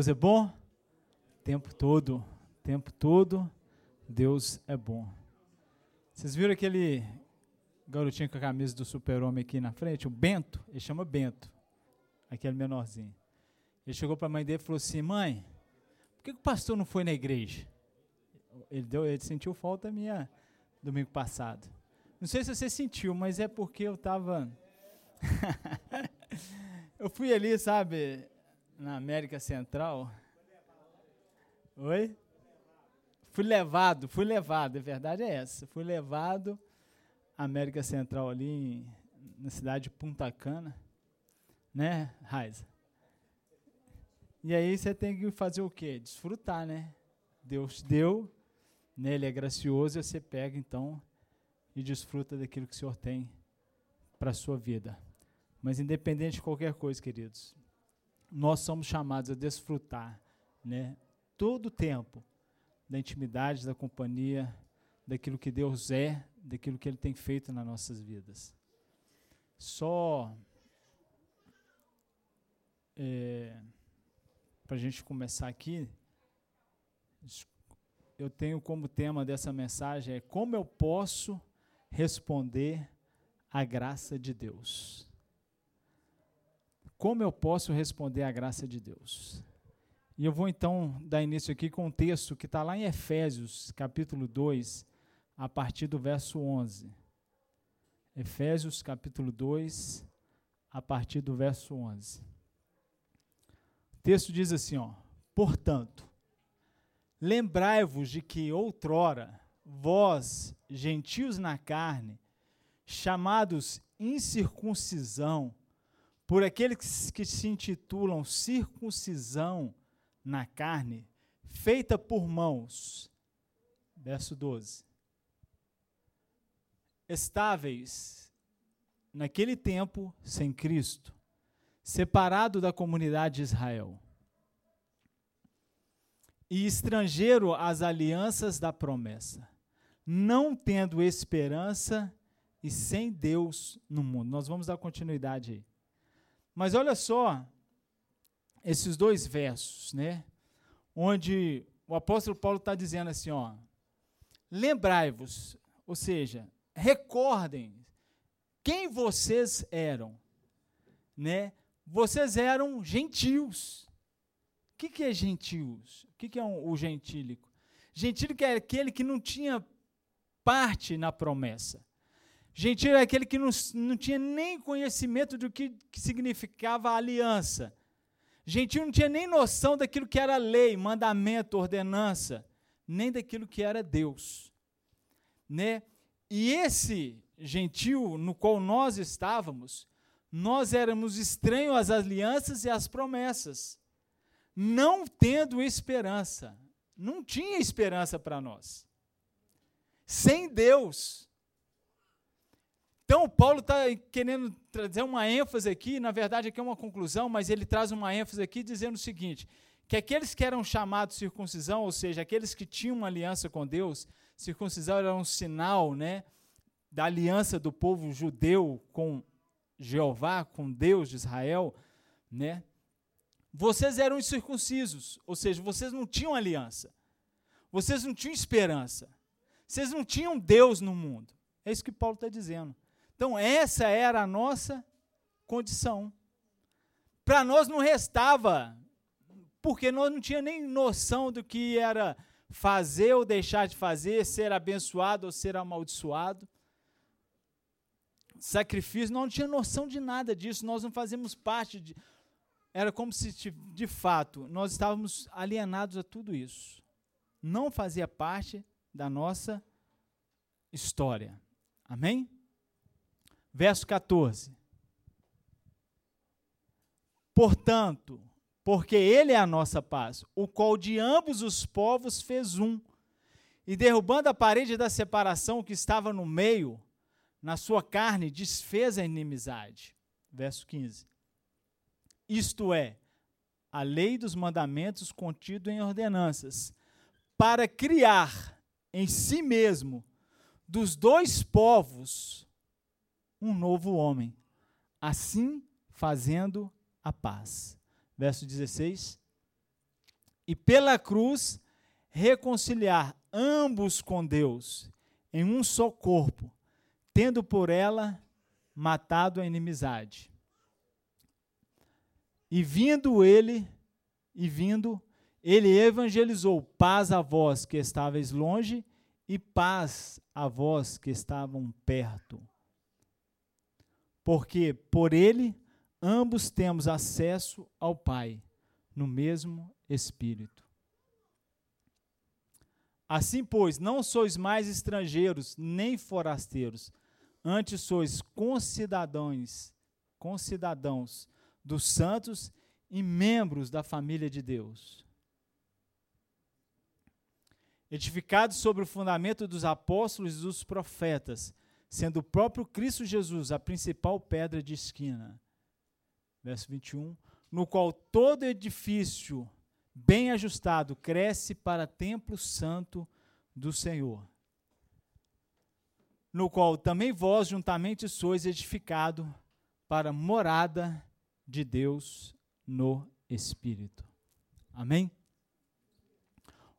Deus é bom? Tempo todo, tempo todo, Deus é bom. Vocês viram aquele garotinho com a camisa do super-homem aqui na frente? O Bento, ele chama Bento, aquele menorzinho. Ele chegou para a mãe dele e falou assim, mãe, por que, que o pastor não foi na igreja? Ele, deu, ele sentiu falta minha domingo passado. Não sei se você sentiu, mas é porque eu estava... eu fui ali, sabe, na América Central. Oi? Fui levado, fui levado, a verdade é essa. Fui levado à América Central ali, na cidade de Punta Cana. Né, Raiza? E aí você tem que fazer o quê? Desfrutar, né? Deus deu, né? Ele é gracioso, e você pega então e desfruta daquilo que o Senhor tem para a sua vida. Mas independente de qualquer coisa, queridos, nós somos chamados a desfrutar, né, todo o tempo da intimidade, da companhia, daquilo que Deus é, daquilo que Ele tem feito nas nossas vidas. Só é, para a gente começar aqui, eu tenho como tema dessa mensagem é como eu posso responder à graça de Deus. Como eu posso responder à graça de Deus? E eu vou então dar início aqui com um texto que está lá em Efésios, capítulo 2, a partir do verso 11. Efésios, capítulo 2, a partir do verso 11. O texto diz assim, ó: Portanto, lembrai-vos de que outrora vós, gentios na carne, chamados incircuncisão, por aqueles que se intitulam circuncisão na carne, feita por mãos. Verso 12. Estáveis naquele tempo sem Cristo, separado da comunidade de Israel, e estrangeiro às alianças da promessa, não tendo esperança e sem Deus no mundo. Nós vamos dar continuidade aí. Mas olha só esses dois versos, né? Onde o apóstolo Paulo está dizendo assim, ó, lembrai-vos, ou seja, recordem quem vocês eram, né? Vocês eram gentios. O que, que é gentios? O que, que é um, o gentílico? Gentílico é aquele que não tinha parte na promessa. Gentil é aquele que não, não tinha nem conhecimento do que, que significava aliança. Gentil não tinha nem noção daquilo que era lei, mandamento, ordenança, nem daquilo que era Deus. Né? E esse gentil no qual nós estávamos, nós éramos estranhos às alianças e às promessas, não tendo esperança. Não tinha esperança para nós. Sem Deus. Então, Paulo está querendo trazer uma ênfase aqui, na verdade, aqui é uma conclusão, mas ele traz uma ênfase aqui dizendo o seguinte: que aqueles que eram chamados circuncisão, ou seja, aqueles que tinham uma aliança com Deus, circuncisão era um sinal né, da aliança do povo judeu com Jeová, com Deus de Israel, né? Vocês eram incircuncisos, ou seja, vocês não tinham aliança, vocês não tinham esperança, vocês não tinham Deus no mundo. É isso que Paulo está dizendo. Então, essa era a nossa condição. Para nós não restava, porque nós não tínhamos nem noção do que era fazer ou deixar de fazer, ser abençoado ou ser amaldiçoado. Sacrifício, nós não tínhamos noção de nada disso, nós não fazíamos parte de. Era como se, de fato, nós estávamos alienados a tudo isso. Não fazia parte da nossa história. Amém? Verso 14. Portanto, porque Ele é a nossa paz, o qual de ambos os povos fez um, e derrubando a parede da separação que estava no meio, na sua carne, desfez a inimizade. Verso 15. Isto é, a lei dos mandamentos contido em ordenanças, para criar em si mesmo dos dois povos um novo homem, assim fazendo a paz. Verso 16. e pela cruz reconciliar ambos com Deus em um só corpo, tendo por ela matado a inimizade. E vindo ele, e vindo, ele evangelizou paz a vós que estáveis longe e paz a vós que estavam perto. Porque por ele ambos temos acesso ao Pai no mesmo Espírito. Assim, pois, não sois mais estrangeiros nem forasteiros, antes sois concidadãos, concidadãos dos santos e membros da família de Deus. Edificados sobre o fundamento dos apóstolos e dos profetas, sendo o próprio Cristo Jesus a principal pedra de esquina. Verso 21. No qual todo edifício bem ajustado cresce para templo santo do Senhor no qual também vós juntamente sois edificado para morada de Deus no Espírito. Amém?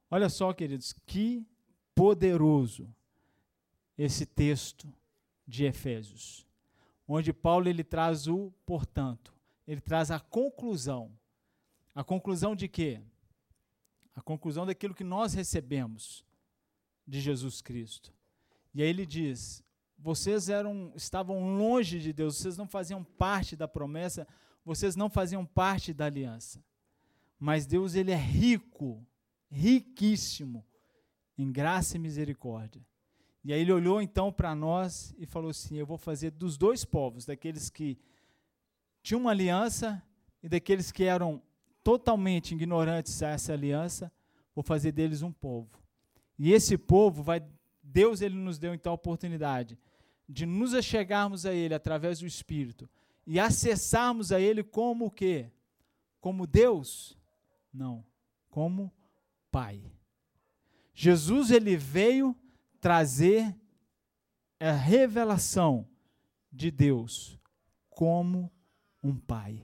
Olha só, queridos, que poderoso esse texto de Efésios, onde Paulo ele traz o portanto, ele traz a conclusão. A conclusão de quê? A conclusão daquilo que nós recebemos de Jesus Cristo. E aí ele diz: vocês eram estavam longe de Deus, vocês não faziam parte da promessa, vocês não faziam parte da aliança. Mas Deus ele é rico, riquíssimo em graça e misericórdia. E aí ele olhou então para nós e falou assim: Eu vou fazer dos dois povos, daqueles que tinham uma aliança e daqueles que eram totalmente ignorantes a essa aliança, vou fazer deles um povo. E esse povo vai Deus ele nos deu então a oportunidade de nos achegarmos a ele através do Espírito e acessarmos a ele como o quê? Como Deus? Não, como Pai. Jesus ele veio trazer a revelação de Deus como um pai.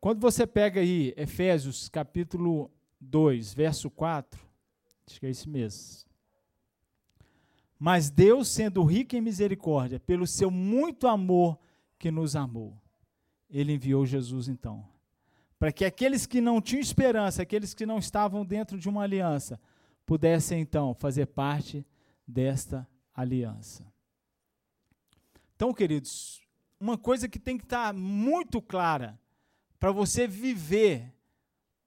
Quando você pega aí Efésios capítulo 2, verso 4, Acho que é isso mesmo. Mas Deus, sendo rico em misericórdia, pelo seu muito amor que nos amou, ele enviou Jesus então, para que aqueles que não tinham esperança, aqueles que não estavam dentro de uma aliança, pudessem então fazer parte desta aliança. Então, queridos, uma coisa que tem que estar muito clara para você viver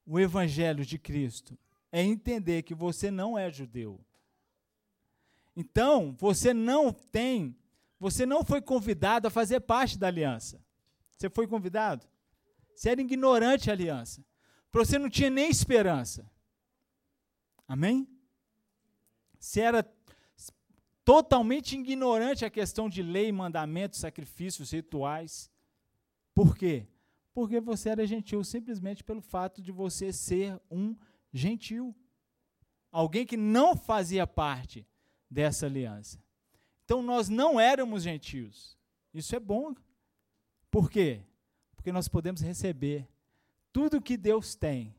o evangelho de Cristo é entender que você não é judeu. Então, você não tem, você não foi convidado a fazer parte da aliança. Você foi convidado? Você era ignorante a aliança. Você não tinha nem esperança. Amém? Você era totalmente ignorante a questão de lei, mandamentos, sacrifícios, rituais. Por quê? Porque você era gentil simplesmente pelo fato de você ser um gentil. Alguém que não fazia parte dessa aliança. Então nós não éramos gentios. Isso é bom. Por quê? Porque nós podemos receber tudo que Deus tem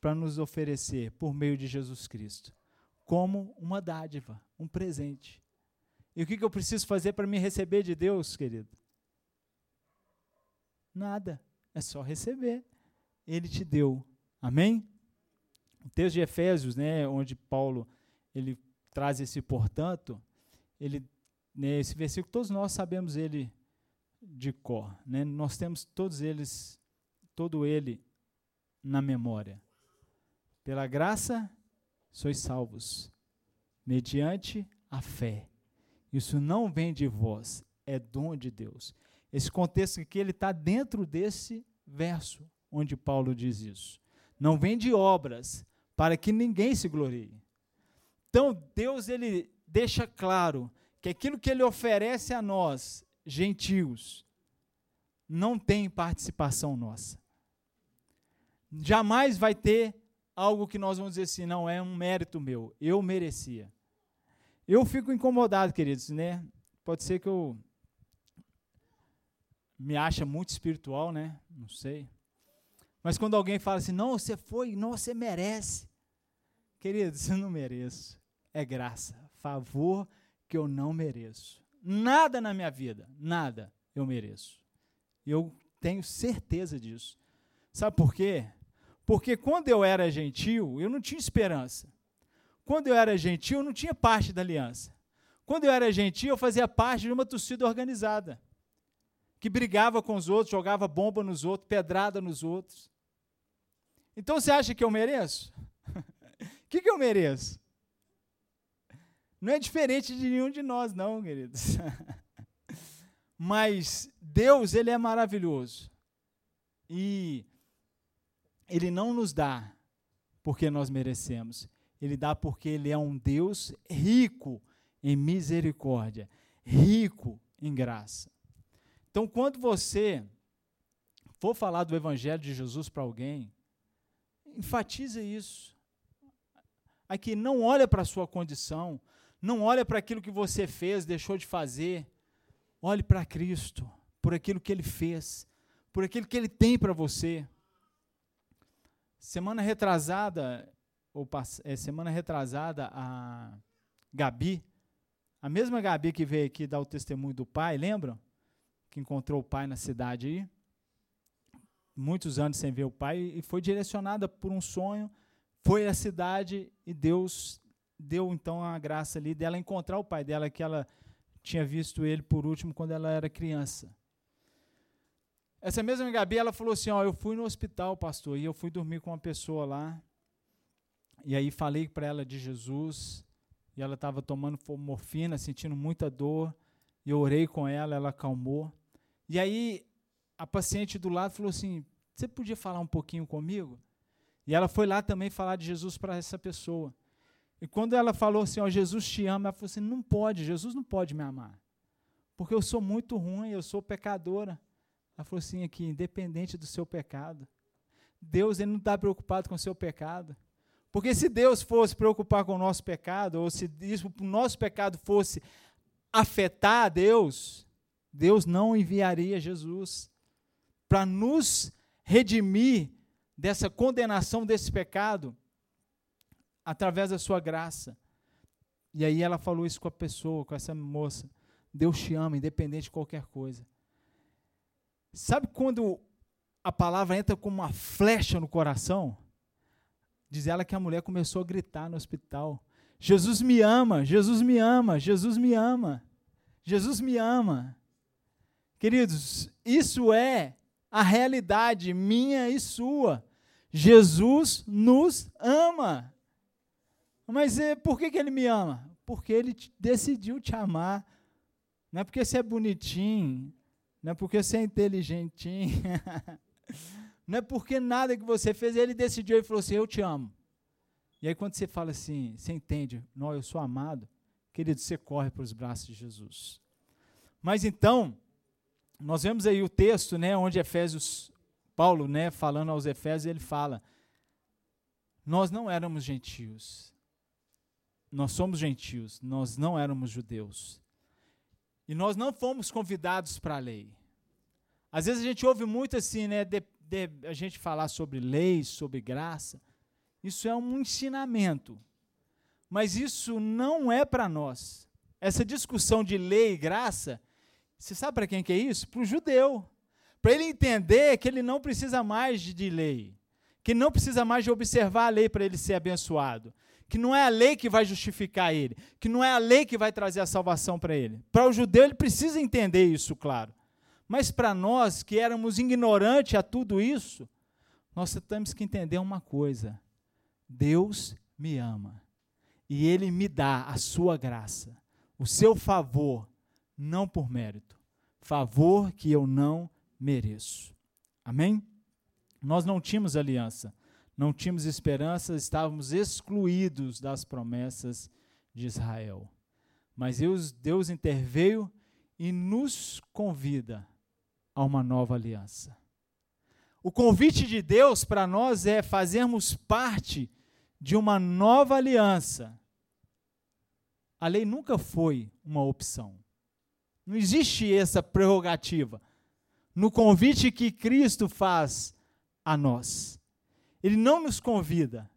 para nos oferecer por meio de Jesus Cristo, como uma dádiva, um presente. E o que, eu preciso fazer para me receber de Deus, querido? Nada. É só receber. Ele te deu. Amém? O texto de Efésios, né, onde Paulo ele traz esse portanto, ele né, esse versículo todos nós sabemos ele de cor, né? Nós temos todos eles, todo ele na memória. Pela graça sois salvos, mediante a fé. Isso não vem de vós, é dom de Deus. Esse contexto aqui ele está dentro desse verso onde Paulo diz isso. Não vem de obras, para que ninguém se glorie. Então, Deus ele deixa claro que aquilo que ele oferece a nós, gentios, não tem participação nossa. Jamais vai ter algo que nós vamos dizer assim, não é um mérito meu, eu merecia. Eu fico incomodado, queridos, né? Pode ser que eu me ache muito espiritual, né? Não sei. Mas quando alguém fala assim, não, você foi, não, você merece. Querido, eu não mereço. É graça, favor que eu não mereço. Nada na minha vida, nada eu mereço. Eu tenho certeza disso. Sabe por quê? Porque quando eu era gentil, eu não tinha esperança. Quando eu era gentil, eu não tinha parte da aliança. Quando eu era gentil, eu fazia parte de uma torcida organizada, que brigava com os outros, jogava bomba nos outros, pedrada nos outros. Então você acha que eu mereço? O que, que eu mereço? Não é diferente de nenhum de nós, não, queridos. Mas Deus, Ele é maravilhoso. E Ele não nos dá porque nós merecemos. Ele dá porque Ele é um Deus rico em misericórdia, rico em graça. Então, quando você for falar do Evangelho de Jesus para alguém, enfatiza isso. Aqui, não olha para a sua condição, não olha para aquilo que você fez, deixou de fazer. Olhe para Cristo, por aquilo que Ele fez, por aquilo que Ele tem para você. Semana retrasada, ou é, semana retrasada, a Gabi, a mesma Gabi que veio aqui dar o testemunho do pai, lembram? Que encontrou o pai na cidade aí muitos anos sem ver o pai e foi direcionada por um sonho, foi à cidade e Deus deu então a graça ali dela encontrar o pai dela que ela tinha visto ele por último quando ela era criança. Essa mesma Gabi, ela falou assim, ó, eu fui no hospital, pastor, e eu fui dormir com uma pessoa lá, e aí falei para ela de Jesus, e ela estava tomando morfina, sentindo muita dor, e eu orei com ela, ela acalmou. E aí a paciente do lado falou assim: Você podia falar um pouquinho comigo? E ela foi lá também falar de Jesus para essa pessoa. E quando ela falou assim: Ó, Jesus te ama, ela falou assim: Não pode, Jesus não pode me amar. Porque eu sou muito ruim, eu sou pecadora. Ela falou assim: aqui, independente do seu pecado, Deus ele não está preocupado com o seu pecado. Porque se Deus fosse preocupar com o nosso pecado, ou se isso, o nosso pecado fosse afetar Deus, Deus não enviaria Jesus para nos redimir dessa condenação desse pecado através da sua graça. E aí ela falou isso com a pessoa, com essa moça. Deus te ama, independente de qualquer coisa. Sabe quando a palavra entra como uma flecha no coração? Diz ela que a mulher começou a gritar no hospital: Jesus me ama, Jesus me ama, Jesus me ama, Jesus me ama. Queridos, isso é a realidade minha e sua. Jesus nos ama. Mas é, por que, que ele me ama? Porque ele decidiu te amar. Não é porque você é bonitinho, não é porque você é inteligentinho, não é porque nada que você fez, ele decidiu e falou assim: Eu te amo. E aí, quando você fala assim, você entende, não, eu sou amado, querido, você corre para os braços de Jesus. Mas então, nós vemos aí o texto, né, onde Efésios, Paulo, né, falando aos Efésios, ele fala: Nós não éramos gentios. Nós somos gentios, nós não éramos judeus. E nós não fomos convidados para a lei. Às vezes a gente ouve muito assim, né, de, de, a gente falar sobre lei, sobre graça. Isso é um ensinamento. Mas isso não é para nós. Essa discussão de lei e graça você sabe para quem que é isso? Para o judeu. Para ele entender que ele não precisa mais de lei, que não precisa mais de observar a lei para ele ser abençoado, que não é a lei que vai justificar ele, que não é a lei que vai trazer a salvação para ele. Para o judeu ele precisa entender isso, claro. Mas para nós que éramos ignorantes a tudo isso, nós temos que entender uma coisa: Deus me ama e Ele me dá a sua graça, o seu favor não por mérito. Favor que eu não mereço. Amém? Nós não tínhamos aliança, não tínhamos esperança, estávamos excluídos das promessas de Israel. Mas Deus, Deus interveio e nos convida a uma nova aliança. O convite de Deus para nós é fazermos parte de uma nova aliança. A lei nunca foi uma opção. Não existe essa prerrogativa. No convite que Cristo faz a nós. Ele não nos convida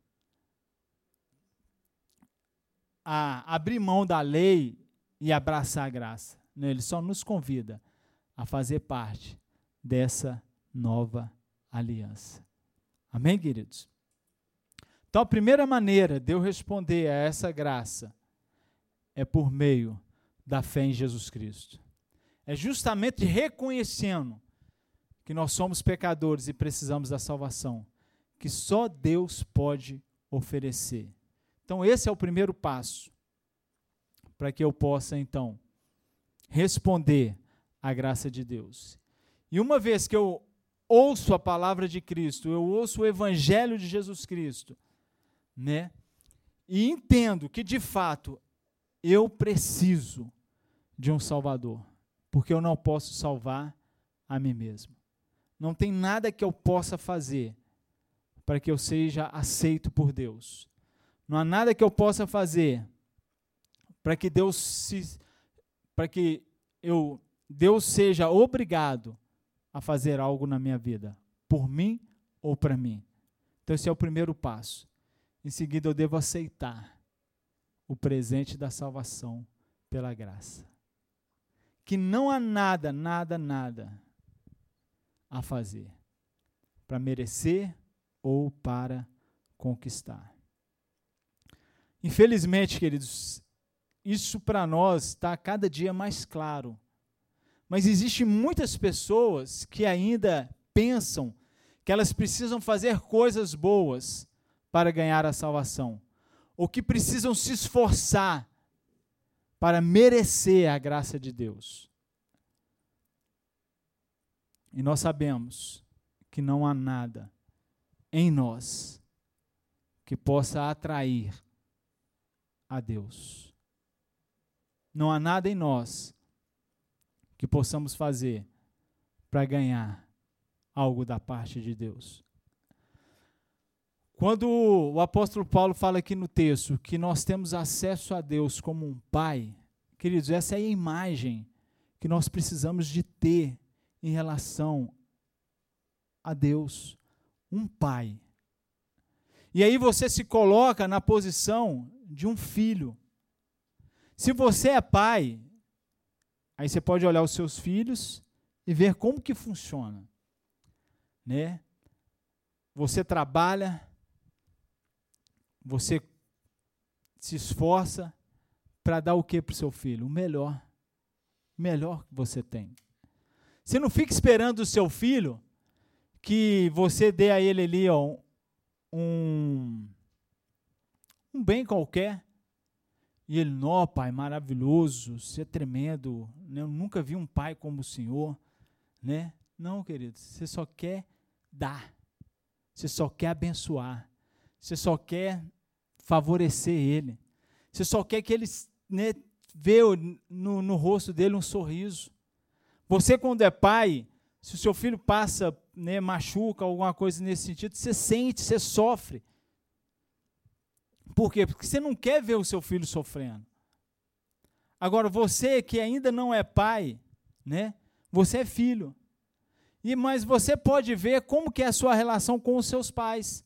a abrir mão da lei e abraçar a graça. Não, ele só nos convida a fazer parte dessa nova aliança. Amém, queridos? Então, a primeira maneira de eu responder a essa graça é por meio da fé em Jesus Cristo. É justamente reconhecendo que nós somos pecadores e precisamos da salvação, que só Deus pode oferecer. Então, esse é o primeiro passo para que eu possa, então, responder à graça de Deus. E uma vez que eu ouço a palavra de Cristo, eu ouço o evangelho de Jesus Cristo, né? E entendo que de fato eu preciso de um Salvador, porque eu não posso salvar a mim mesmo. Não tem nada que eu possa fazer para que eu seja aceito por Deus. Não há nada que eu possa fazer para que Deus se para que eu Deus seja obrigado a fazer algo na minha vida, por mim ou para mim. Então esse é o primeiro passo. Em seguida eu devo aceitar o presente da salvação pela graça. Que não há nada, nada, nada a fazer para merecer ou para conquistar. Infelizmente, queridos, isso para nós está cada dia mais claro. Mas existem muitas pessoas que ainda pensam que elas precisam fazer coisas boas para ganhar a salvação ou que precisam se esforçar para merecer a graça de Deus. E nós sabemos que não há nada em nós que possa atrair a Deus. Não há nada em nós que possamos fazer para ganhar algo da parte de Deus. Quando o apóstolo Paulo fala aqui no texto que nós temos acesso a Deus como um pai, queridos, essa é a imagem que nós precisamos de ter em relação a Deus, um pai. E aí você se coloca na posição de um filho. Se você é pai, aí você pode olhar os seus filhos e ver como que funciona, né? Você trabalha, você se esforça para dar o que para o seu filho? O melhor. O melhor que você tem. Você não fica esperando o seu filho que você dê a ele ali ó, um, um bem qualquer. E ele, não, pai, maravilhoso, você é tremendo. Né? Eu nunca vi um pai como o senhor. Né? Não, querido, você só quer dar. Você só quer abençoar. Você só quer favorecer ele. Você só quer que ele né, vê no, no rosto dele um sorriso. Você, quando é pai, se o seu filho passa, né, machuca, alguma coisa nesse sentido, você sente, você sofre. Por quê? Porque você não quer ver o seu filho sofrendo. Agora, você que ainda não é pai, né? Você é filho. E mas você pode ver como que é a sua relação com os seus pais.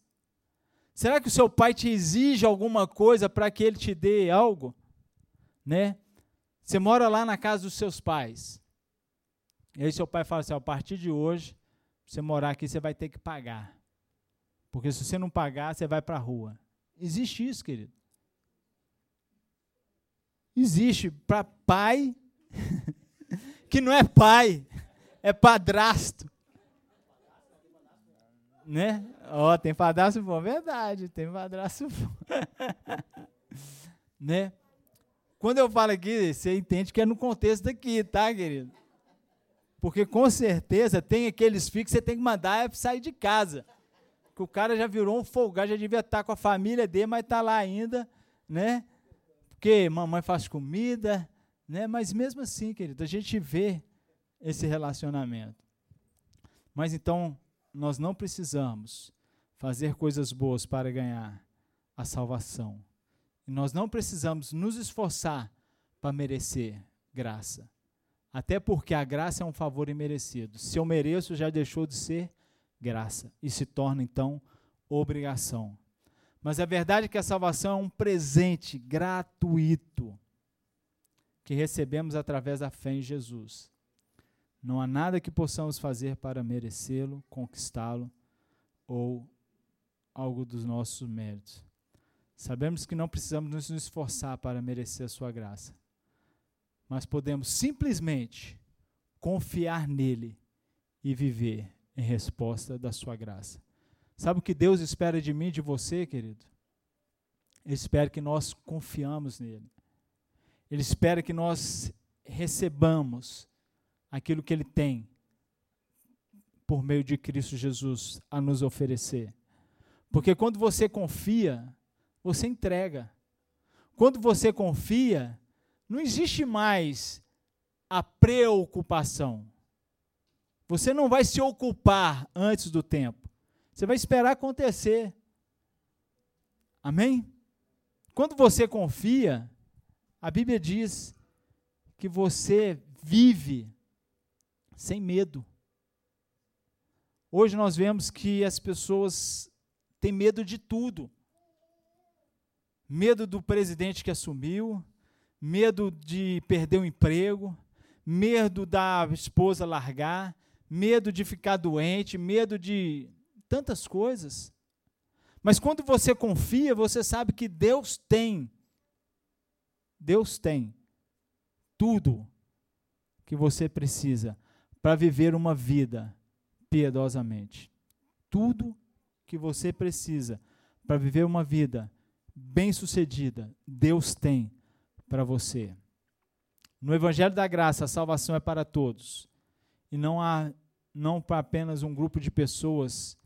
Será que o seu pai te exige alguma coisa para que ele te dê algo? Né? Você mora lá na casa dos seus pais. E aí seu pai fala assim: a partir de hoje, você morar aqui, você vai ter que pagar. Porque se você não pagar, você vai para a rua. Existe isso, querido. Existe para pai que não é pai, é padrasto. Né? Ó, oh, tem padrasto bom, verdade, tem padrasto bom. né? Quando eu falo aqui, você entende que é no contexto daqui, tá, querido? Porque com certeza tem aqueles filhos que você tem que mandar sair de casa. Que o cara já virou um folgado, já devia estar com a família dele, mas está lá ainda, né? Porque mamãe faz comida, né? Mas mesmo assim, querido, a gente vê esse relacionamento. Mas então, nós não precisamos fazer coisas boas para ganhar a salvação. E nós não precisamos nos esforçar para merecer graça. Até porque a graça é um favor imerecido. Se eu mereço, já deixou de ser graça e se torna então obrigação. Mas a verdade é que a salvação é um presente gratuito que recebemos através da fé em Jesus. Não há nada que possamos fazer para merecê-lo, conquistá-lo ou algo dos nossos méritos. Sabemos que não precisamos nos esforçar para merecer a sua graça, mas podemos simplesmente confiar nele e viver em resposta da sua graça. Sabe o que Deus espera de mim e de você, querido? Ele espera que nós confiamos nele. Ele espera que nós recebamos aquilo que ele tem por meio de Cristo Jesus a nos oferecer. Porque quando você confia, você entrega. Quando você confia, não existe mais a preocupação. Você não vai se ocupar antes do tempo. Você vai esperar acontecer. Amém? Quando você confia, a Bíblia diz que você vive sem medo. Hoje nós vemos que as pessoas têm medo de tudo. Medo do presidente que assumiu, medo de perder o emprego, medo da esposa largar, medo de ficar doente, medo de tantas coisas. Mas quando você confia, você sabe que Deus tem, Deus tem tudo que você precisa para viver uma vida piedosamente. Tudo que você precisa para viver uma vida bem-sucedida, Deus tem para você. No Evangelho da Graça, a salvação é para todos. E não há não para apenas um grupo de pessoas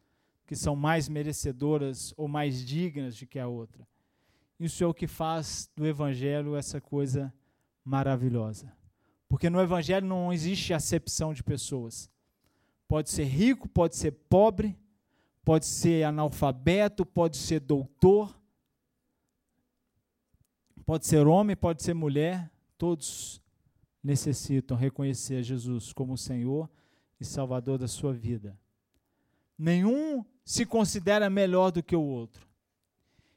que são mais merecedoras ou mais dignas de que a outra. Isso é o que faz do Evangelho essa coisa maravilhosa. Porque no Evangelho não existe acepção de pessoas. Pode ser rico, pode ser pobre, pode ser analfabeto, pode ser doutor, pode ser homem, pode ser mulher, todos necessitam reconhecer Jesus como Senhor e Salvador da sua vida. Nenhum se considera melhor do que o outro.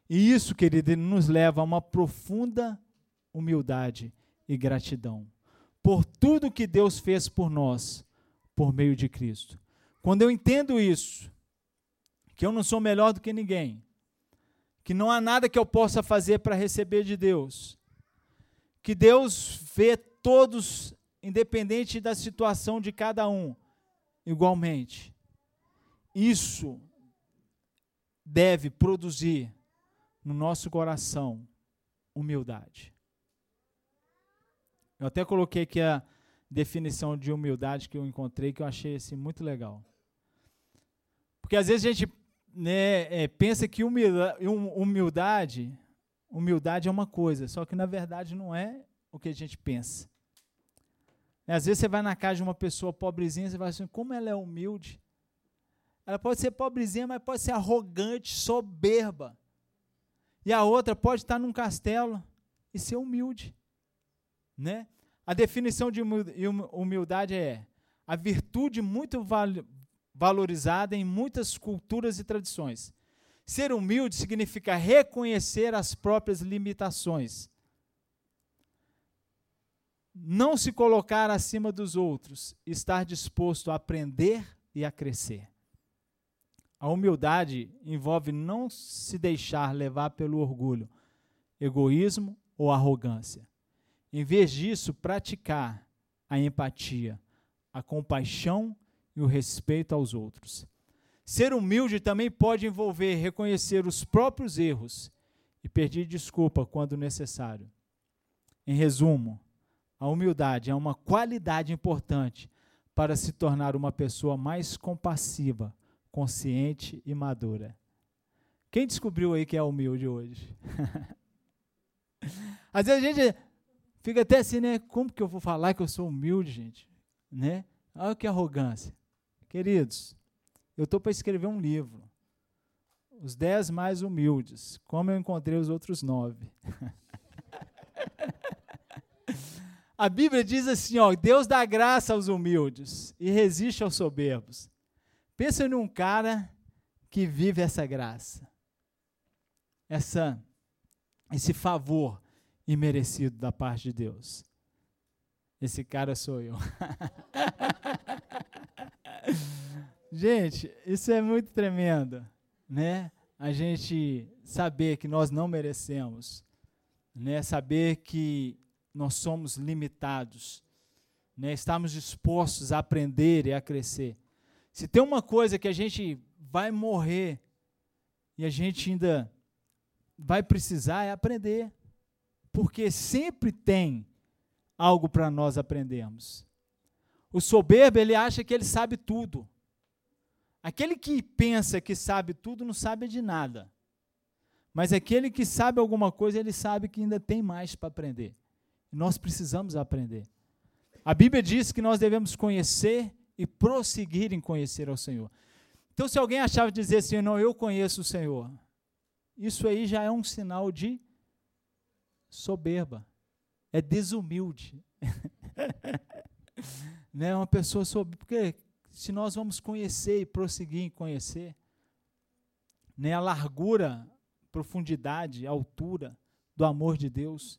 E isso, querido, nos leva a uma profunda humildade e gratidão por tudo que Deus fez por nós por meio de Cristo. Quando eu entendo isso, que eu não sou melhor do que ninguém, que não há nada que eu possa fazer para receber de Deus, que Deus vê todos, independente da situação de cada um, igualmente. Isso deve produzir no nosso coração humildade. Eu até coloquei aqui a definição de humildade que eu encontrei, que eu achei assim, muito legal. Porque às vezes a gente né, é, pensa que humildade, humildade é uma coisa, só que na verdade não é o que a gente pensa. Às vezes você vai na casa de uma pessoa pobrezinha, você vai assim, como ela é humilde. Ela pode ser pobrezinha, mas pode ser arrogante, soberba. E a outra pode estar num castelo e ser humilde né? A definição de humildade é a virtude muito valorizada em muitas culturas e tradições. Ser humilde significa reconhecer as próprias limitações. Não se colocar acima dos outros, estar disposto a aprender e a crescer. A humildade envolve não se deixar levar pelo orgulho, egoísmo ou arrogância. Em vez disso, praticar a empatia, a compaixão e o respeito aos outros. Ser humilde também pode envolver reconhecer os próprios erros e pedir desculpa quando necessário. Em resumo, a humildade é uma qualidade importante para se tornar uma pessoa mais compassiva, consciente e madura. Quem descobriu aí que é humilde hoje? Às vezes a gente Fica até assim, né? Como que eu vou falar que eu sou humilde, gente? Né? Olha que arrogância. Queridos, eu estou para escrever um livro. Os dez mais humildes. Como eu encontrei os outros nove. A Bíblia diz assim: ó, Deus dá graça aos humildes e resiste aos soberbos. Pensa num cara que vive essa graça, essa, esse favor imerecido da parte de Deus. Esse cara sou eu. gente, isso é muito tremendo, né? A gente saber que nós não merecemos, né? Saber que nós somos limitados, né? Estamos dispostos a aprender e a crescer. Se tem uma coisa que a gente vai morrer e a gente ainda vai precisar é aprender, porque sempre tem algo para nós aprendermos. O soberbo, ele acha que ele sabe tudo. Aquele que pensa que sabe tudo não sabe de nada. Mas aquele que sabe alguma coisa, ele sabe que ainda tem mais para aprender. Nós precisamos aprender. A Bíblia diz que nós devemos conhecer e prosseguir em conhecer ao Senhor. Então, se alguém achava dizer assim, não, eu conheço o Senhor, isso aí já é um sinal de soberba, é desumilde. né? Uma pessoa soberba, porque se nós vamos conhecer e prosseguir em conhecer, né, a largura, profundidade, altura do amor de Deus.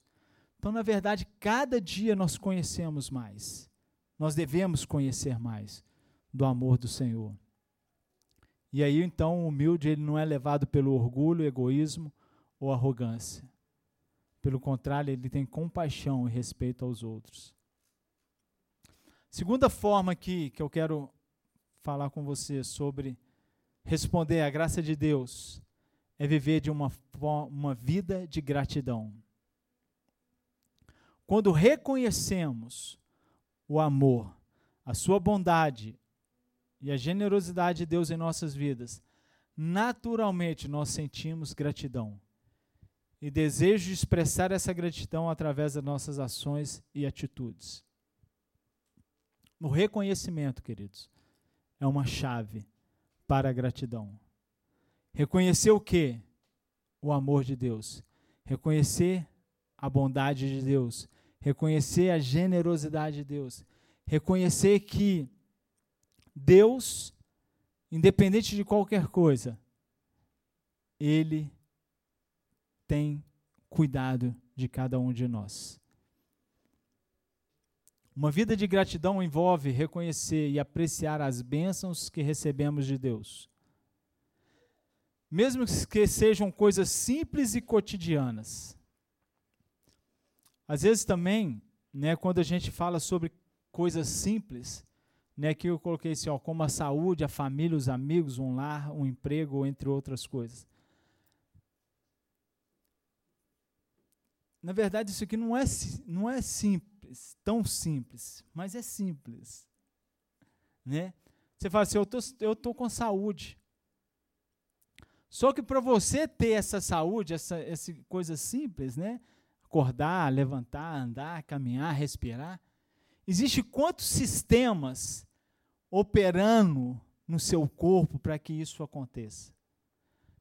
Então, na verdade, cada dia nós conhecemos mais. Nós devemos conhecer mais do amor do Senhor. E aí, então, o humilde ele não é levado pelo orgulho, egoísmo ou arrogância. Pelo contrário, ele tem compaixão e respeito aos outros. Segunda forma que, que eu quero falar com você sobre responder à graça de Deus é viver de uma, uma vida de gratidão. Quando reconhecemos o amor, a sua bondade e a generosidade de Deus em nossas vidas, naturalmente nós sentimos gratidão e desejo de expressar essa gratidão através das nossas ações e atitudes. O reconhecimento, queridos, é uma chave para a gratidão. Reconhecer o que? O amor de Deus. Reconhecer a bondade de Deus reconhecer a generosidade de Deus, reconhecer que Deus, independente de qualquer coisa, Ele tem cuidado de cada um de nós. Uma vida de gratidão envolve reconhecer e apreciar as bênçãos que recebemos de Deus. Mesmo que sejam coisas simples e cotidianas. Às vezes também, né, quando a gente fala sobre coisas simples, né, que eu coloquei assim, ó, como a saúde, a família, os amigos, um lar, um emprego, entre outras coisas. Na verdade, isso aqui não é, não é simples, tão simples, mas é simples. Né? Você fala assim, eu tô, estou tô com saúde. Só que para você ter essa saúde, essa, essa coisa simples, né? acordar, levantar, andar, caminhar, respirar. Existe quantos sistemas operando no seu corpo para que isso aconteça?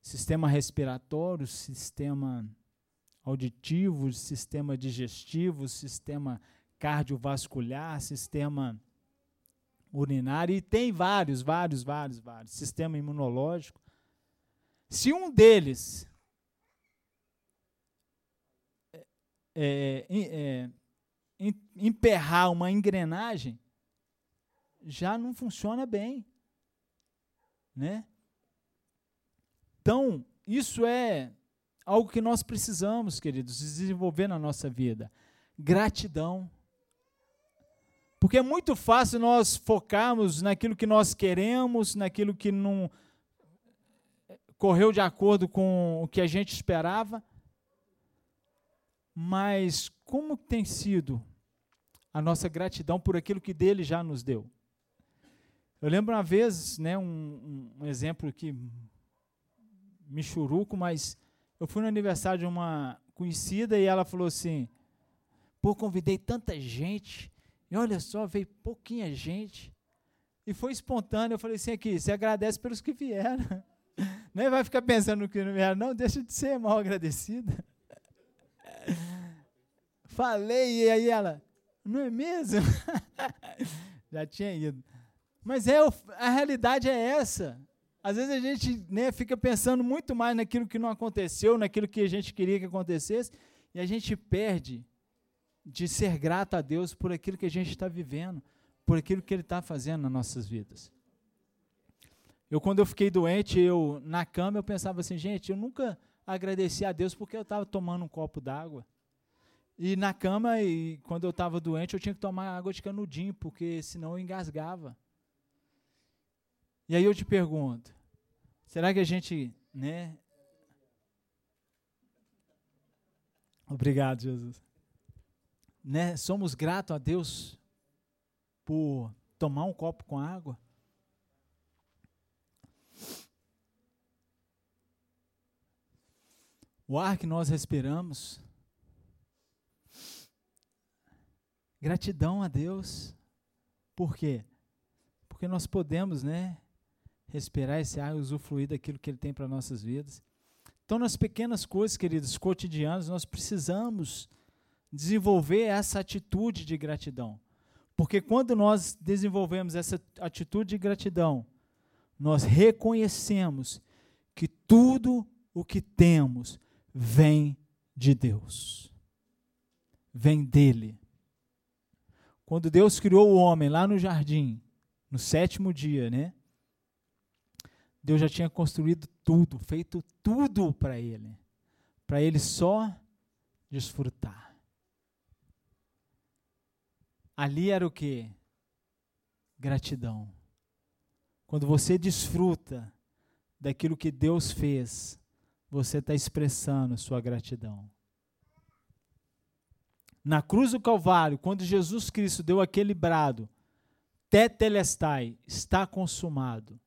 Sistema respiratório, sistema auditivo, sistema digestivo, sistema cardiovascular, sistema urinário, e tem vários, vários, vários, vários. Sistema imunológico. Se um deles é, é, emperrar uma engrenagem, já não funciona bem. Né? Então, isso é algo que nós precisamos, queridos, desenvolver na nossa vida. Gratidão. Porque é muito fácil nós focarmos naquilo que nós queremos, naquilo que não correu de acordo com o que a gente esperava, mas como tem sido a nossa gratidão por aquilo que dele já nos deu? Eu lembro uma vez, né, um, um exemplo que me churuco, mas eu fui no aniversário de uma conhecida e ela falou assim: pô, convidei tanta gente, e olha só, veio pouquinha gente. E foi espontâneo. Eu falei assim: aqui, você agradece pelos que vieram. Nem vai ficar pensando no que não vieram, não, deixa de ser mal agradecida. Falei, e aí ela, não é mesmo? Já tinha ido. Mas é, a realidade é essa. Às vezes a gente né, fica pensando muito mais naquilo que não aconteceu, naquilo que a gente queria que acontecesse, e a gente perde de ser grato a Deus por aquilo que a gente está vivendo, por aquilo que Ele está fazendo nas nossas vidas. Eu, quando eu fiquei doente, eu na cama, eu pensava assim, gente, eu nunca agradeci a Deus porque eu estava tomando um copo d'água. E na cama, e quando eu estava doente, eu tinha que tomar água de canudinho, porque senão eu engasgava. E aí eu te pergunto, será que a gente, né? Obrigado, Jesus. Né, somos gratos a Deus por tomar um copo com água? O ar que nós respiramos. Gratidão a Deus. Por quê? Porque nós podemos, né, respirar esse ar e usufruir daquilo que Ele tem para nossas vidas. Então, nas pequenas coisas, queridos, cotidianas, nós precisamos desenvolver essa atitude de gratidão. Porque quando nós desenvolvemos essa atitude de gratidão, nós reconhecemos que tudo o que temos vem de Deus. Vem dele. Quando Deus criou o homem lá no jardim, no sétimo dia, né? Deus já tinha construído tudo, feito tudo para ele, para ele só desfrutar. Ali era o que? Gratidão. Quando você desfruta daquilo que Deus fez, você está expressando sua gratidão. Na cruz do Calvário, quando Jesus Cristo deu aquele brado, Tetelestai, está consumado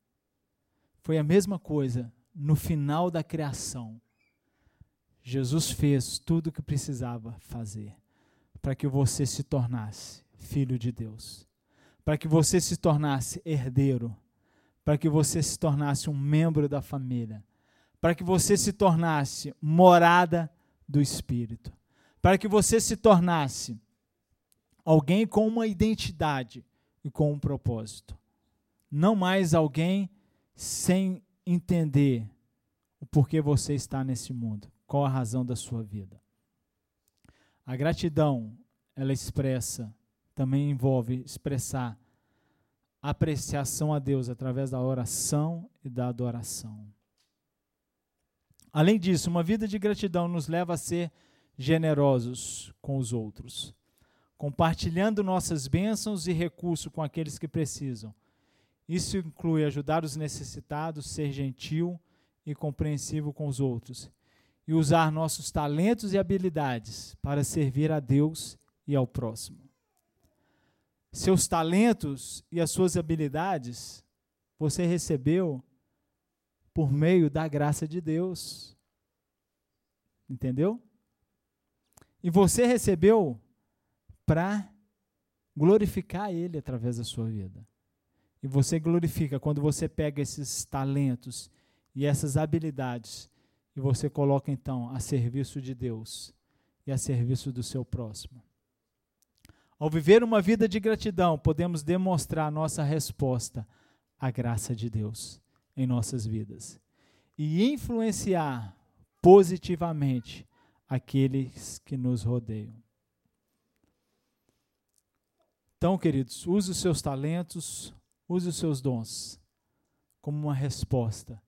foi a mesma coisa no final da criação. Jesus fez tudo o que precisava fazer para que você se tornasse filho de Deus, para que você se tornasse herdeiro, para que você se tornasse um membro da família, para que você se tornasse morada do Espírito, para que você se tornasse alguém com uma identidade e com um propósito. Não mais alguém sem entender o porquê você está nesse mundo, qual a razão da sua vida. A gratidão, ela expressa, também envolve expressar apreciação a Deus através da oração e da adoração. Além disso, uma vida de gratidão nos leva a ser generosos com os outros, compartilhando nossas bênçãos e recursos com aqueles que precisam isso inclui ajudar os necessitados, ser gentil e compreensivo com os outros, e usar nossos talentos e habilidades para servir a Deus e ao próximo. Seus talentos e as suas habilidades você recebeu por meio da graça de Deus. Entendeu? E você recebeu para glorificar Ele através da sua vida. E você glorifica quando você pega esses talentos e essas habilidades e você coloca então a serviço de Deus e a serviço do seu próximo. Ao viver uma vida de gratidão, podemos demonstrar nossa resposta à graça de Deus em nossas vidas e influenciar positivamente aqueles que nos rodeiam. Então, queridos, use os seus talentos, Use os seus dons como uma resposta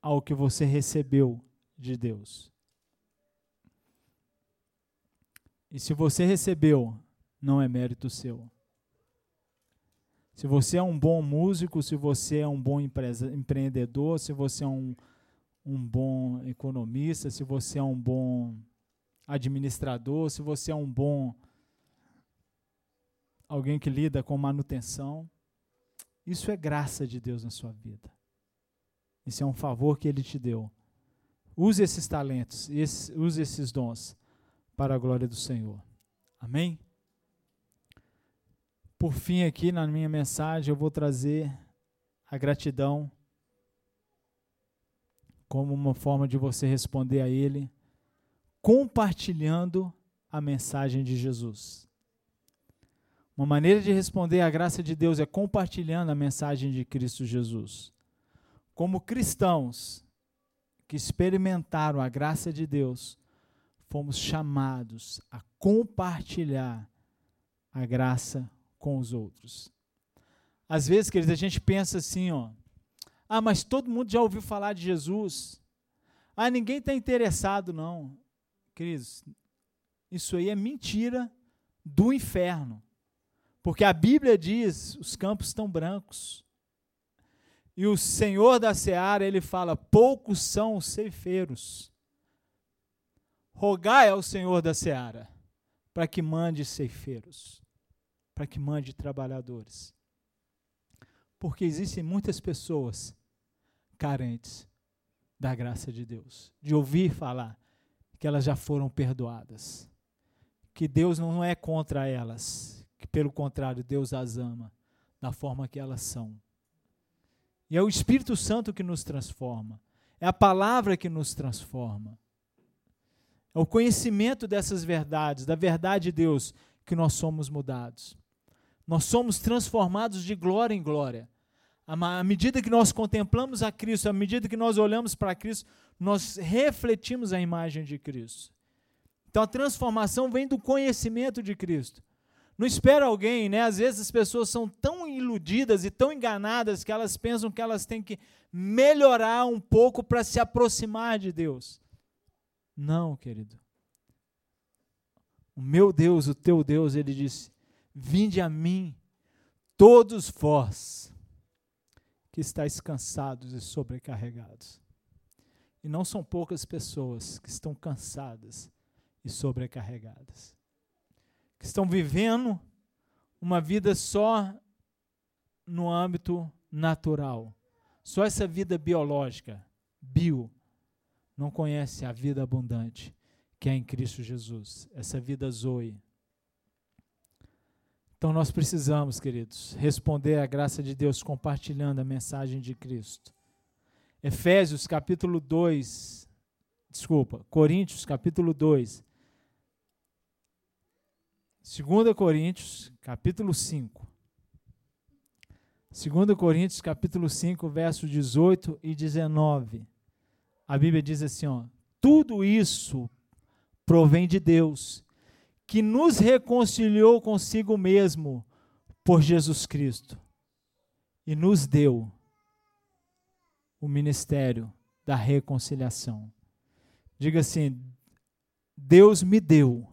ao que você recebeu de Deus. E se você recebeu, não é mérito seu. Se você é um bom músico, se você é um bom empreendedor, se você é um, um bom economista, se você é um bom administrador, se você é um bom alguém que lida com manutenção. Isso é graça de Deus na sua vida. Isso é um favor que Ele te deu. Use esses talentos, esse, use esses dons para a glória do Senhor. Amém? Por fim, aqui na minha mensagem, eu vou trazer a gratidão como uma forma de você responder a Ele, compartilhando a mensagem de Jesus. Uma maneira de responder à graça de Deus é compartilhando a mensagem de Cristo Jesus. Como cristãos que experimentaram a graça de Deus, fomos chamados a compartilhar a graça com os outros. Às vezes, queridos, a gente pensa assim, ó, ah, mas todo mundo já ouviu falar de Jesus. Ah, ninguém está interessado, não. Queridos, isso aí é mentira do inferno. Porque a Bíblia diz: os campos estão brancos. E o Senhor da seara, ele fala: poucos são os ceifeiros. Rogai ao Senhor da seara para que mande ceifeiros, para que mande trabalhadores. Porque existem muitas pessoas carentes da graça de Deus, de ouvir falar que elas já foram perdoadas, que Deus não é contra elas, que pelo contrário, Deus as ama da forma que elas são. E é o Espírito Santo que nos transforma, é a palavra que nos transforma. É o conhecimento dessas verdades, da verdade de Deus, que nós somos mudados. Nós somos transformados de glória em glória. À medida que nós contemplamos a Cristo, à medida que nós olhamos para Cristo, nós refletimos a imagem de Cristo. Então a transformação vem do conhecimento de Cristo. Não espera alguém, né? Às vezes as pessoas são tão iludidas e tão enganadas que elas pensam que elas têm que melhorar um pouco para se aproximar de Deus. Não, querido. O meu Deus, o teu Deus, ele disse: Vinde a mim, todos vós que estáis cansados e sobrecarregados. E não são poucas pessoas que estão cansadas e sobrecarregadas que estão vivendo uma vida só no âmbito natural, só essa vida biológica, bio, não conhece a vida abundante que é em Cristo Jesus, essa vida zoe. Então nós precisamos, queridos, responder à graça de Deus compartilhando a mensagem de Cristo. Efésios capítulo 2, desculpa, Coríntios capítulo 2, 2 Coríntios, capítulo 5. 2 Coríntios, capítulo 5, versos 18 e 19. A Bíblia diz assim, ó: Tudo isso provém de Deus, que nos reconciliou consigo mesmo por Jesus Cristo e nos deu o ministério da reconciliação. Diga assim: Deus me deu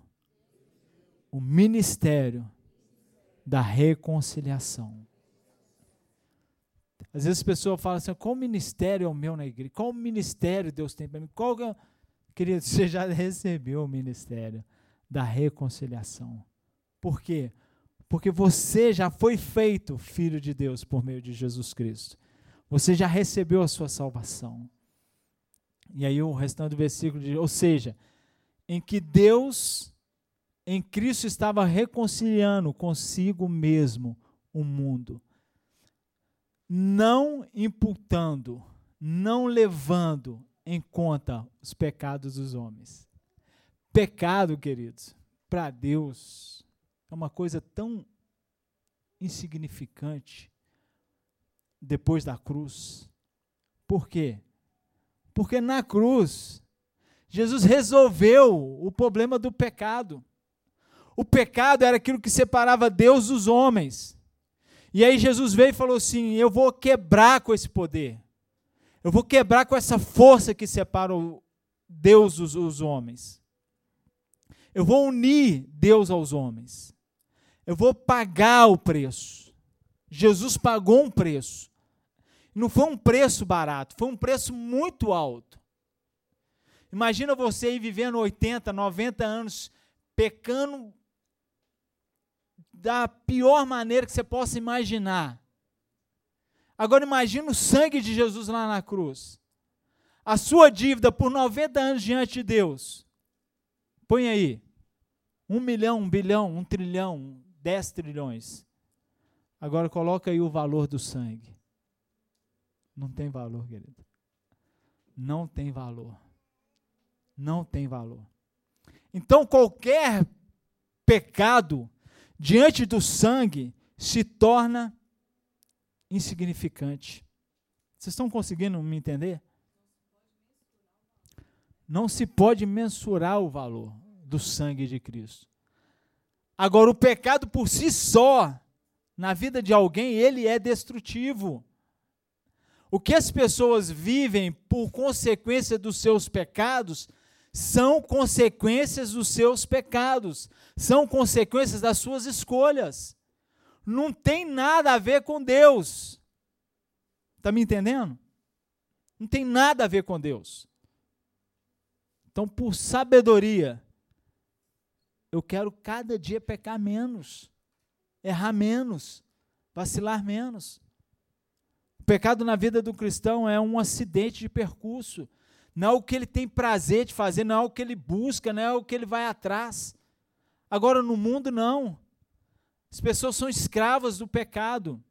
o ministério da reconciliação. Às vezes as pessoas falam assim: qual ministério é o meu na igreja? Qual ministério Deus tem para mim? Qual que é... Querido, você já recebeu o ministério da reconciliação. Por quê? Porque você já foi feito filho de Deus por meio de Jesus Cristo. Você já recebeu a sua salvação. E aí o restante do versículo diz: ou seja, em que Deus em Cristo estava reconciliando consigo mesmo o mundo, não imputando, não levando em conta os pecados dos homens. Pecado, queridos, para Deus é uma coisa tão insignificante depois da cruz. Por quê? Porque na cruz Jesus resolveu o problema do pecado. O pecado era aquilo que separava Deus dos homens. E aí Jesus veio e falou assim: Eu vou quebrar com esse poder. Eu vou quebrar com essa força que separa Deus dos os homens. Eu vou unir Deus aos homens. Eu vou pagar o preço. Jesus pagou um preço. Não foi um preço barato, foi um preço muito alto. Imagina você aí vivendo 80, 90 anos pecando da pior maneira que você possa imaginar. Agora imagine o sangue de Jesus lá na cruz. A sua dívida por 90 anos diante de Deus. Põe aí. Um milhão, um bilhão, um trilhão, dez trilhões. Agora coloca aí o valor do sangue. Não tem valor, querido. Não tem valor. Não tem valor. Então qualquer pecado diante do sangue, se torna insignificante. Vocês estão conseguindo me entender? Não se pode mensurar o valor do sangue de Cristo. Agora, o pecado por si só, na vida de alguém, ele é destrutivo. O que as pessoas vivem por consequência dos seus pecados são consequências dos seus pecados, são consequências das suas escolhas. Não tem nada a ver com Deus. Está me entendendo? Não tem nada a ver com Deus. Então, por sabedoria, eu quero cada dia pecar menos, errar menos, vacilar menos. O pecado na vida do cristão é um acidente de percurso. Não é o que ele tem prazer de fazer, não é o que ele busca, não é o que ele vai atrás. Agora, no mundo, não. As pessoas são escravas do pecado.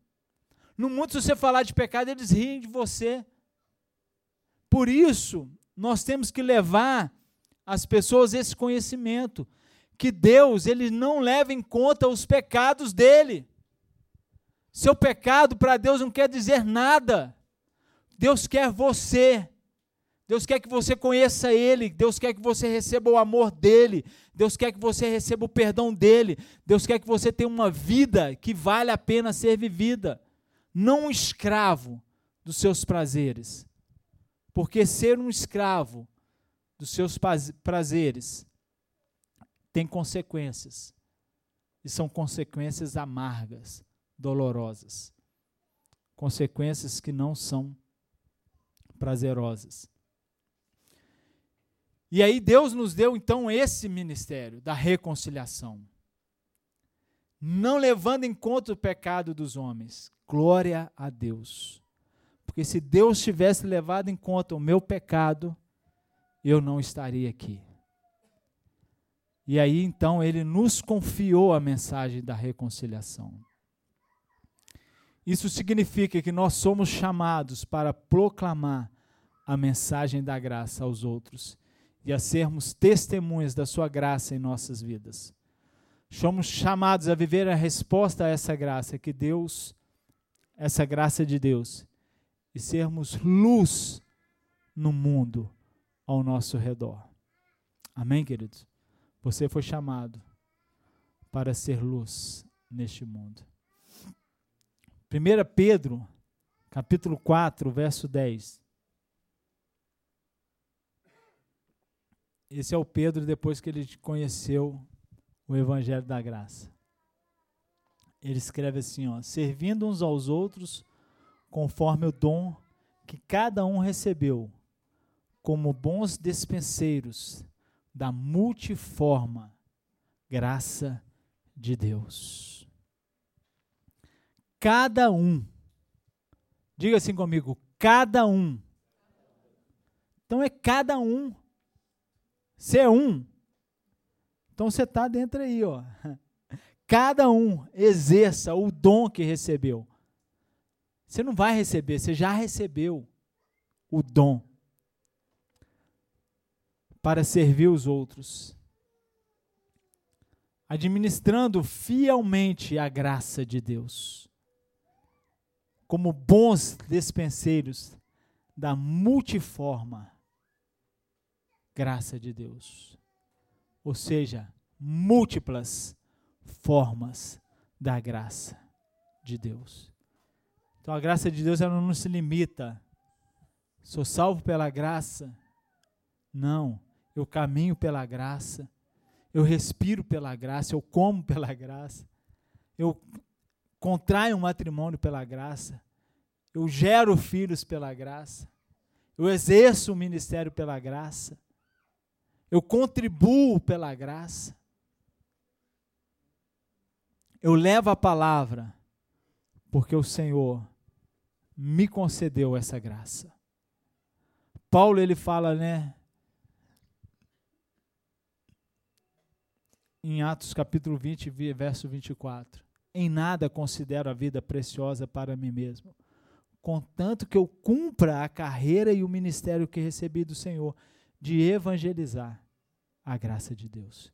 No mundo, se você falar de pecado, eles riem de você. Por isso, nós temos que levar as pessoas esse conhecimento que Deus ele não leva em conta os pecados dele. Seu pecado para Deus não quer dizer nada. Deus quer você. Deus quer que você conheça Ele, Deus quer que você receba o amor dEle, Deus quer que você receba o perdão dEle, Deus quer que você tenha uma vida que vale a pena ser vivida, não um escravo dos seus prazeres. Porque ser um escravo dos seus prazeres tem consequências. E são consequências amargas, dolorosas. Consequências que não são prazerosas. E aí Deus nos deu então esse ministério da reconciliação. Não levando em conta o pecado dos homens. Glória a Deus. Porque se Deus tivesse levado em conta o meu pecado, eu não estaria aqui. E aí então ele nos confiou a mensagem da reconciliação. Isso significa que nós somos chamados para proclamar a mensagem da graça aos outros e a sermos testemunhas da sua graça em nossas vidas. Somos chamados a viver a resposta a essa graça que Deus, essa graça de Deus, e sermos luz no mundo ao nosso redor. Amém, queridos? Você foi chamado para ser luz neste mundo. 1 Pedro, capítulo 4, verso 10. Esse é o Pedro depois que ele conheceu o Evangelho da Graça. Ele escreve assim, ó, servindo uns aos outros conforme o dom que cada um recebeu como bons despenseiros da multiforma graça de Deus. Cada um, diga assim comigo, cada um. Então é cada um. Você é um. Então você está dentro aí, ó. Cada um exerça o dom que recebeu. Você não vai receber, você já recebeu o dom para servir os outros, administrando fielmente a graça de Deus, como bons despenseiros da multiforma graça de Deus. Ou seja, múltiplas formas da graça de Deus. Então a graça de Deus ela não se limita. Sou salvo pela graça. Não eu caminho pela graça, eu respiro pela graça, eu como pela graça, eu contraio um matrimônio pela graça, eu gero filhos pela graça, eu exerço o ministério pela graça, eu contribuo pela graça, eu levo a palavra, porque o Senhor me concedeu essa graça. Paulo ele fala, né? em Atos capítulo 20, verso 24. Em nada considero a vida preciosa para mim mesmo, contanto que eu cumpra a carreira e o ministério que recebi do Senhor de evangelizar a graça de Deus,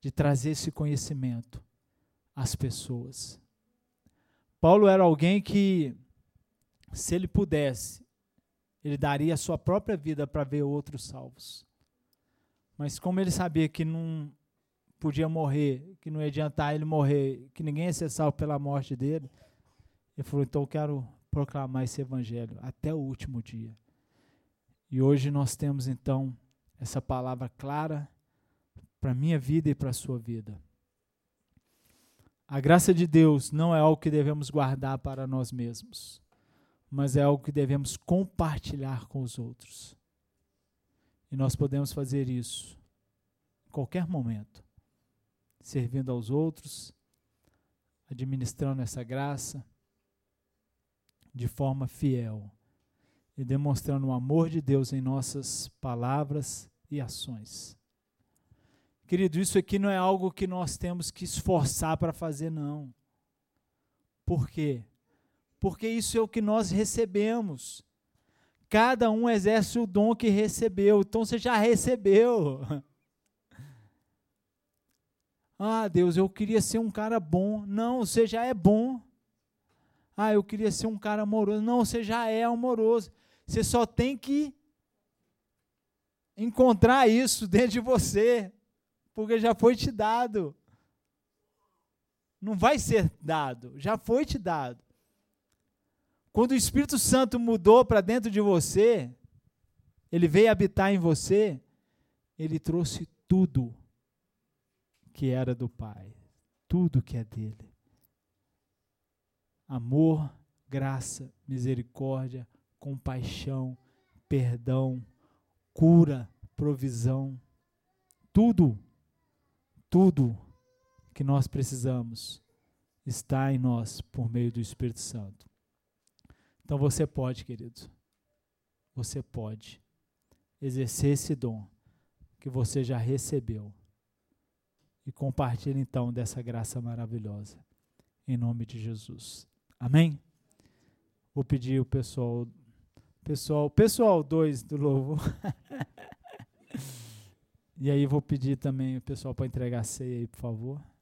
de trazer esse conhecimento, as pessoas. Paulo era alguém que, se ele pudesse, ele daria a sua própria vida para ver outros salvos. Mas como ele sabia que não podia morrer, que não ia adiantar ele morrer, que ninguém ia ser salvo pela morte dele, ele falou: então eu quero proclamar esse evangelho até o último dia. E hoje nós temos então essa palavra clara para a minha vida e para a sua vida. A graça de Deus não é algo que devemos guardar para nós mesmos, mas é algo que devemos compartilhar com os outros. E nós podemos fazer isso em qualquer momento, servindo aos outros, administrando essa graça de forma fiel e demonstrando o amor de Deus em nossas palavras e ações. Querido, isso aqui não é algo que nós temos que esforçar para fazer, não. Por quê? Porque isso é o que nós recebemos. Cada um exerce o dom que recebeu, então você já recebeu. Ah, Deus, eu queria ser um cara bom. Não, você já é bom. Ah, eu queria ser um cara amoroso. Não, você já é amoroso. Você só tem que encontrar isso dentro de você, porque já foi te dado. Não vai ser dado, já foi te dado. Quando o Espírito Santo mudou para dentro de você, ele veio habitar em você, ele trouxe tudo que era do Pai, tudo que é dele. Amor, graça, misericórdia, compaixão, perdão, cura, provisão, tudo, tudo que nós precisamos está em nós por meio do Espírito Santo. Então você pode, querido, você pode exercer esse dom que você já recebeu e compartilhe então dessa graça maravilhosa, em nome de Jesus. Amém? Vou pedir o pessoal, pessoal, pessoal 2 do louvor. e aí vou pedir também o pessoal para entregar a ceia aí, por favor.